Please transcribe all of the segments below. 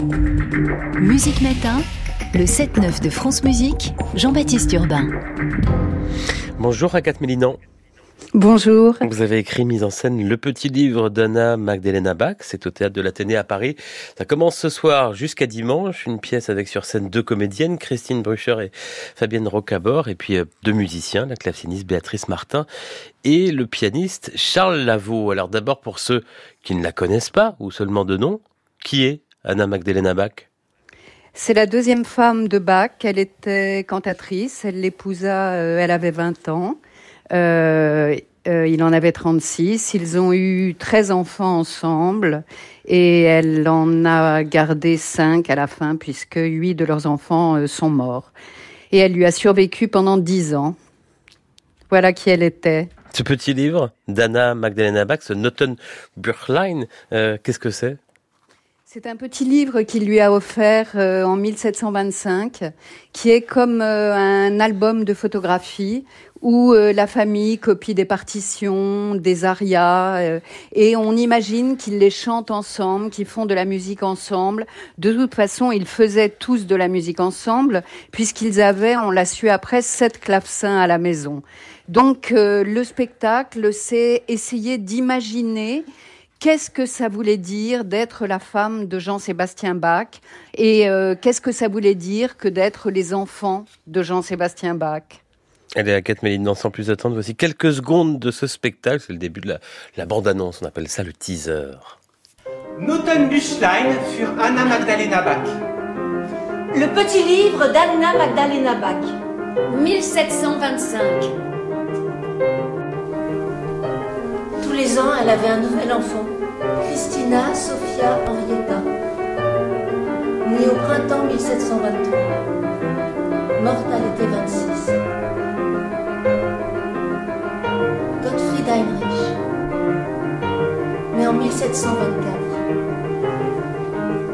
Musique Matin, le 7-9 de France Musique, Jean-Baptiste Urbain. Bonjour Agathe Mélinan. Bonjour. Vous avez écrit, mise en scène, le petit livre d'Anna Magdalena Bach. C'est au théâtre de l'Athénée à Paris. Ça commence ce soir jusqu'à dimanche. Une pièce avec sur scène deux comédiennes, Christine Brucher et Fabienne Rocabor, et puis euh, deux musiciens, la claveciniste Béatrice Martin et le pianiste Charles Lavaux. Alors d'abord pour ceux qui ne la connaissent pas ou seulement de nom, qui est Anna Magdalena Bach c'est la deuxième femme de Bach. Elle était cantatrice. Elle l'épousa, euh, elle avait 20 ans. Euh, euh, il en avait 36. Ils ont eu 13 enfants ensemble et elle en a gardé 5 à la fin puisque 8 de leurs enfants sont morts. Et elle lui a survécu pendant 10 ans. Voilà qui elle était. Ce petit livre d'Anna Magdalena Bach, ce Noten Buchlein, qu'est-ce que c'est? C'est un petit livre qu'il lui a offert euh, en 1725, qui est comme euh, un album de photographie où euh, la famille copie des partitions, des arias, et on imagine qu'ils les chantent ensemble, qu'ils font de la musique ensemble. De toute façon, ils faisaient tous de la musique ensemble, puisqu'ils avaient, on l'a su après, sept clavecins à la maison. Donc le spectacle, c'est essayer d'imaginer qu'est-ce que ça voulait dire d'être la femme de Jean-Sébastien Bach et euh, qu'est-ce que ça voulait dire que d'être les enfants de Jean-Sébastien Bach? Allez, à 4 Méline, sans plus attendre, voici quelques secondes de ce spectacle. C'est le début de la, bande-annonce, on appelle ça le teaser. Notenbüchlein für Anna Magdalena Bach. Le petit livre d'Anna Magdalena Bach. 1725. Les ans, elle avait un nouvel enfant. Christina Sophia Henrietta, née au printemps 1723. Morte à l'été 26. Gottfried Heinrich, né en 1724,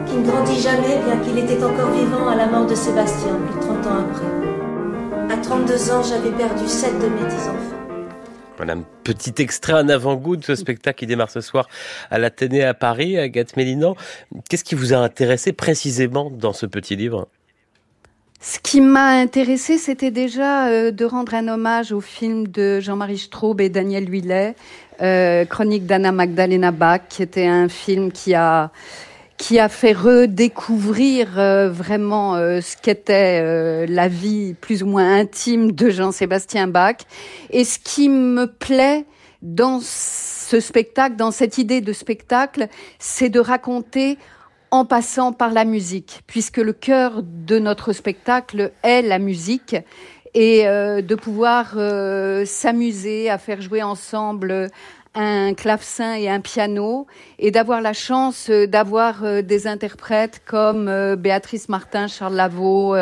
qui ne grandit jamais bien qu'il était encore vivant à la mort de Sébastien, plus de 30 ans après. À 32 ans, j'avais perdu sept de mes dix enfants. Voilà un petit extrait, un avant-goût de ce spectacle qui démarre ce soir à l'Athénée à Paris, Agathe Mélinan. Qu'est-ce qui vous a intéressé précisément dans ce petit livre? Ce qui m'a intéressé, c'était déjà euh, de rendre un hommage au film de Jean-Marie Straub et Daniel Huillet, euh, Chronique d'Anna Magdalena Bach, qui était un film qui a qui a fait redécouvrir euh, vraiment euh, ce qu'était euh, la vie plus ou moins intime de Jean-Sébastien Bach. Et ce qui me plaît dans ce spectacle, dans cette idée de spectacle, c'est de raconter en passant par la musique, puisque le cœur de notre spectacle est la musique et de pouvoir s'amuser à faire jouer ensemble un clavecin et un piano et d'avoir la chance euh, d'avoir euh, des interprètes comme euh, Béatrice Martin, Charles Lavaux,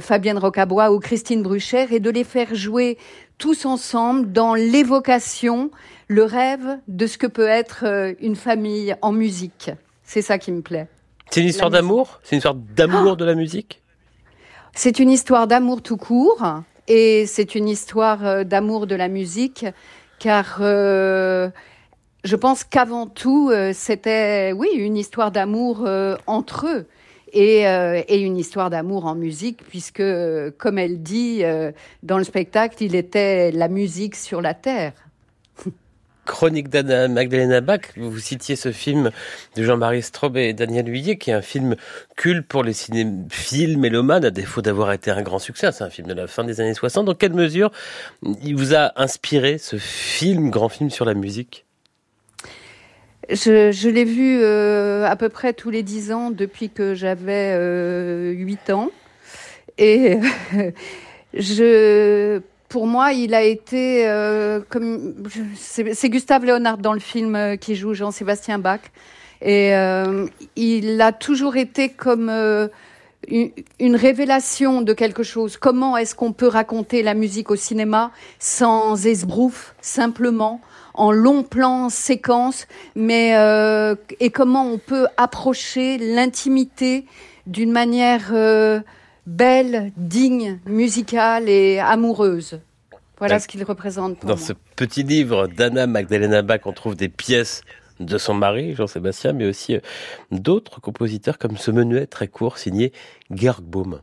Fabienne Rocabois ou Christine Brucher et de les faire jouer tous ensemble dans l'évocation, le rêve de ce que peut être une famille en musique. C'est ça qui me plaît. C'est une histoire d'amour? C'est une histoire d'amour de la musique? C'est une histoire d'amour tout court et c'est une histoire d'amour de la musique car euh, je pense qu'avant tout, euh, c'était, oui, une histoire d'amour euh, entre eux. Et, et, une histoire d'amour en musique, puisque, comme elle dit dans le spectacle, il était la musique sur la terre. Chronique d'Anna Magdalena Bach, vous citiez ce film de Jean-Marie Straub et Daniel Huillet, qui est un film culte pour les cinéphiles mélomanes, à défaut d'avoir été un grand succès. C'est un film de la fin des années 60. Dans quelle mesure il vous a inspiré ce film, grand film sur la musique? Je, l'ai vu euh, à peu près tous les dix ans depuis que j'avais euh, huit ans. Et je pour moi, il a été euh, comme c'est Gustave Léonard dans le film euh, qui joue Jean-Sébastien Bach, et euh, il a toujours été comme une, révélation de quelque chose. Comment est-ce qu'on peut raconter la musique au cinéma sans esbrouf, simplement en long plan, séquence, mais et comment on peut approcher l'intimité d'une manière belle, digne, musicale et amoureuse. Voilà ce qu'il représente. Dans ce petit livre d'Anna Magdalena Bach, on trouve des pièces de son mari, Jean-Sébastien, mais aussi d'autres compositeurs comme ce menuet très court signé Georg Baum.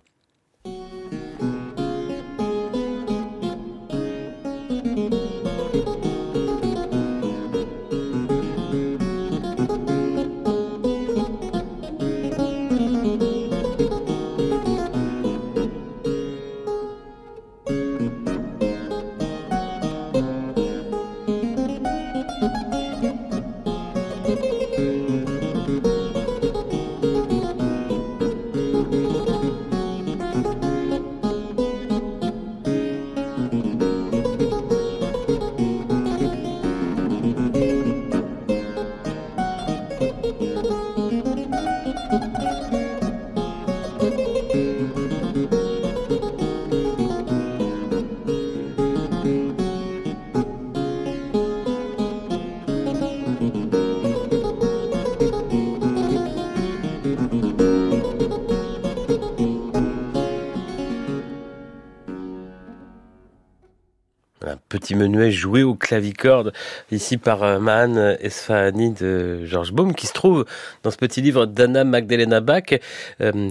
Petit menuet joué au clavicorde ici par euh, Mahan Esfahani de Georges Baum qui se trouve dans ce petit livre d'Anna Magdalena Bach, euh,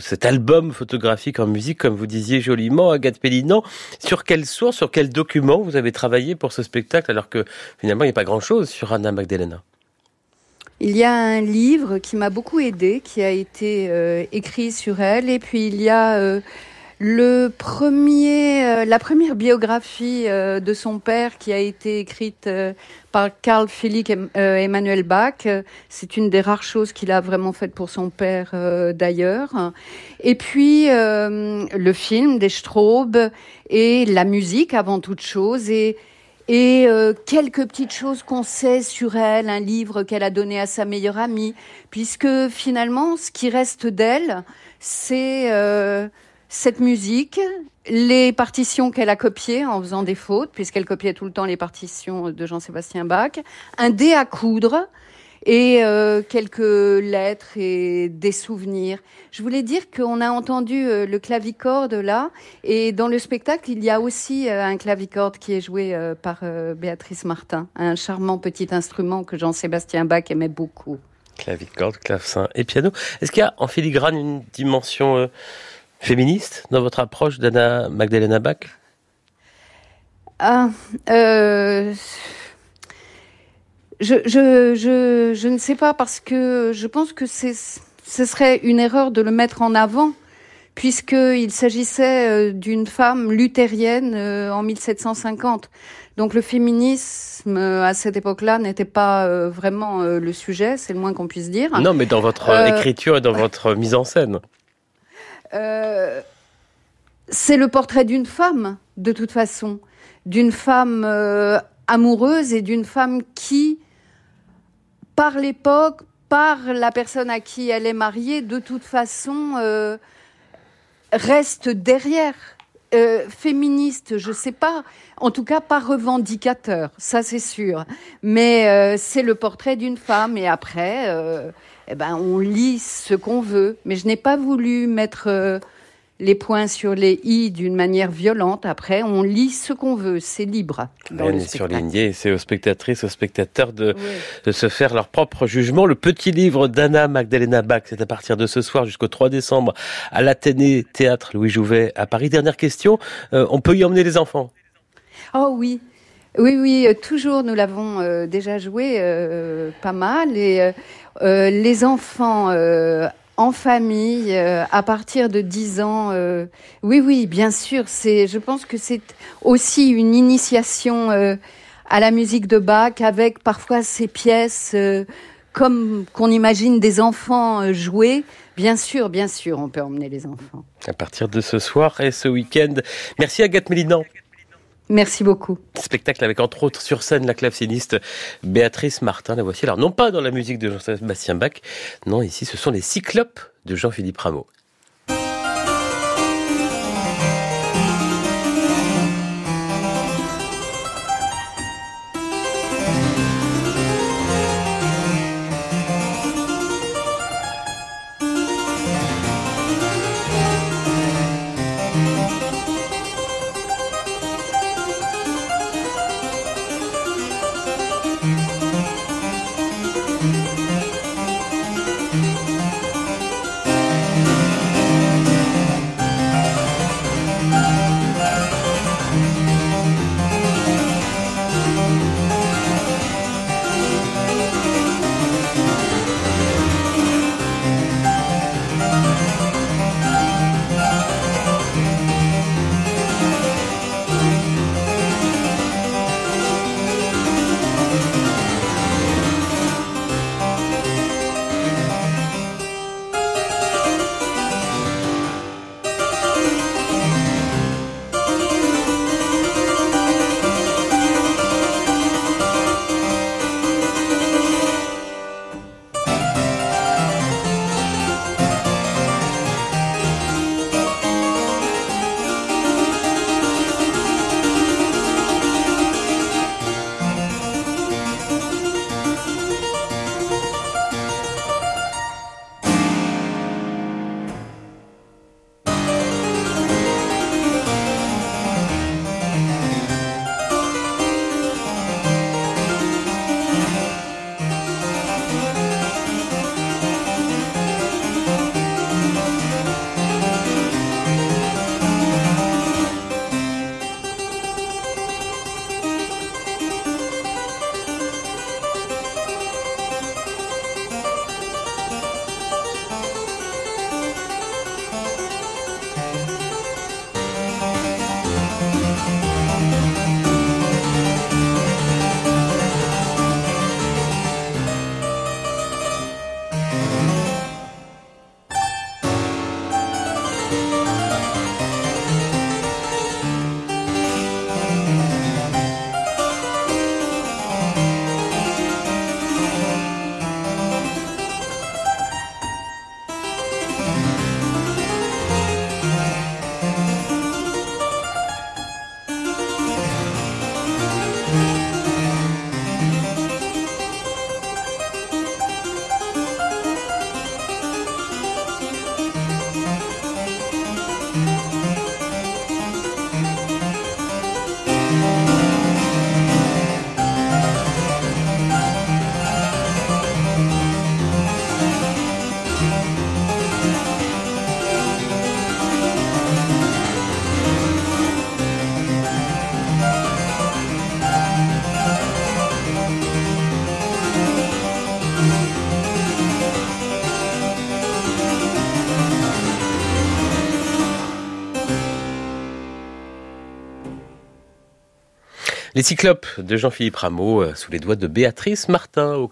cet album photographique en musique comme vous disiez joliment Agathe Pellinan. Sur quelle source, sur quel document vous avez travaillé pour ce spectacle alors que finalement il n'y a pas grand chose sur Anna Magdalena? Il y a un livre qui m'a beaucoup aidé, qui a été euh, écrit sur elle, et puis il y a le premier, euh, la première biographie euh, de son père qui a été écrite euh, par Carl Philipp Emmanuel Bach, c'est une des rares choses qu'il a vraiment faites pour son père d'ailleurs. Et puis le film des Straub et la musique avant toute chose et et quelques petites choses qu'on sait sur elle, un livre qu'elle a donné à sa meilleure amie, puisque finalement, ce qui reste d'elle, c'est cette musique, les partitions qu'elle a copiées en faisant des fautes, puisqu'elle copiait tout le temps les partitions de Jean-Sébastien Bach, un dé à coudre et euh, quelques lettres et des souvenirs. Je voulais dire qu'on a entendu euh, le clavicorde là, et dans le spectacle, il y a aussi euh, un clavicorde qui est joué par Béatrice Martin, un charmant petit instrument que Jean-Sébastien Bach aimait beaucoup. Clavicorde, clavecin et piano. Est-ce qu'il y a en filigrane une dimension féministe dans votre approche d'Anna Magdalena Bach? Ah, euh, je, je, je, je, ne sais pas parce que je pense que ce serait une erreur de le mettre en avant puisqu'il s'agissait euh, d'une femme luthérienne euh, en 1750. Donc le féminisme à cette époque-là n'était pas vraiment le sujet, c'est le moins qu'on puisse dire. Non, mais dans votre écriture et dans votre mise en scène. Euh, c'est le portrait d'une femme, de toute façon, d'une femme euh, amoureuse et d'une femme qui, par l'époque, par la personne à qui elle est mariée, de toute façon, euh, reste derrière. féministe, je sais pas, en tout cas pas revendicateur, ça c'est sûr. Mais c'est le portrait d'une femme et après, eh ben, on lit ce qu'on veut. Mais je n'ai pas voulu mettre euh, les points sur les i d'une manière violente. Après, on lit ce qu'on veut, c'est libre. Rien n'est surligné, c'est aux spectatrices, aux spectateurs de, de, se faire leur propre jugement. Le petit livre d'Anna Magdalena Bach, c'est à partir de ce soir jusqu'au 3 décembre à l'Athénée Théâtre Louis Jouvet à Paris. Dernière question, euh, on peut y emmener les enfants? Oh oui, oui, oui, euh, toujours, nous l'avons euh, déjà joué euh, pas mal. Et les enfants en famille, à partir de 10 ans, oui, oui, bien sûr, c'est, je pense que c'est aussi une initiation à la musique de Bach, avec parfois ces pièces comme qu'on imagine des enfants jouer. Bien sûr, bien sûr, on peut emmener les enfants. À partir de ce soir et ce week-end. Merci Agathe Mélinan. Merci beaucoup. Spectacle avec entre autres sur scène la claveciniste Béatrice Martin. La voici alors non pas dans la musique de Jean-Sébastien Bach, non ici ce sont les Cyclopes de Jean-Philippe Rameau. Les Cyclopes de Jean-Philippe Rameau euh, sous les doigts de Béatrice Martin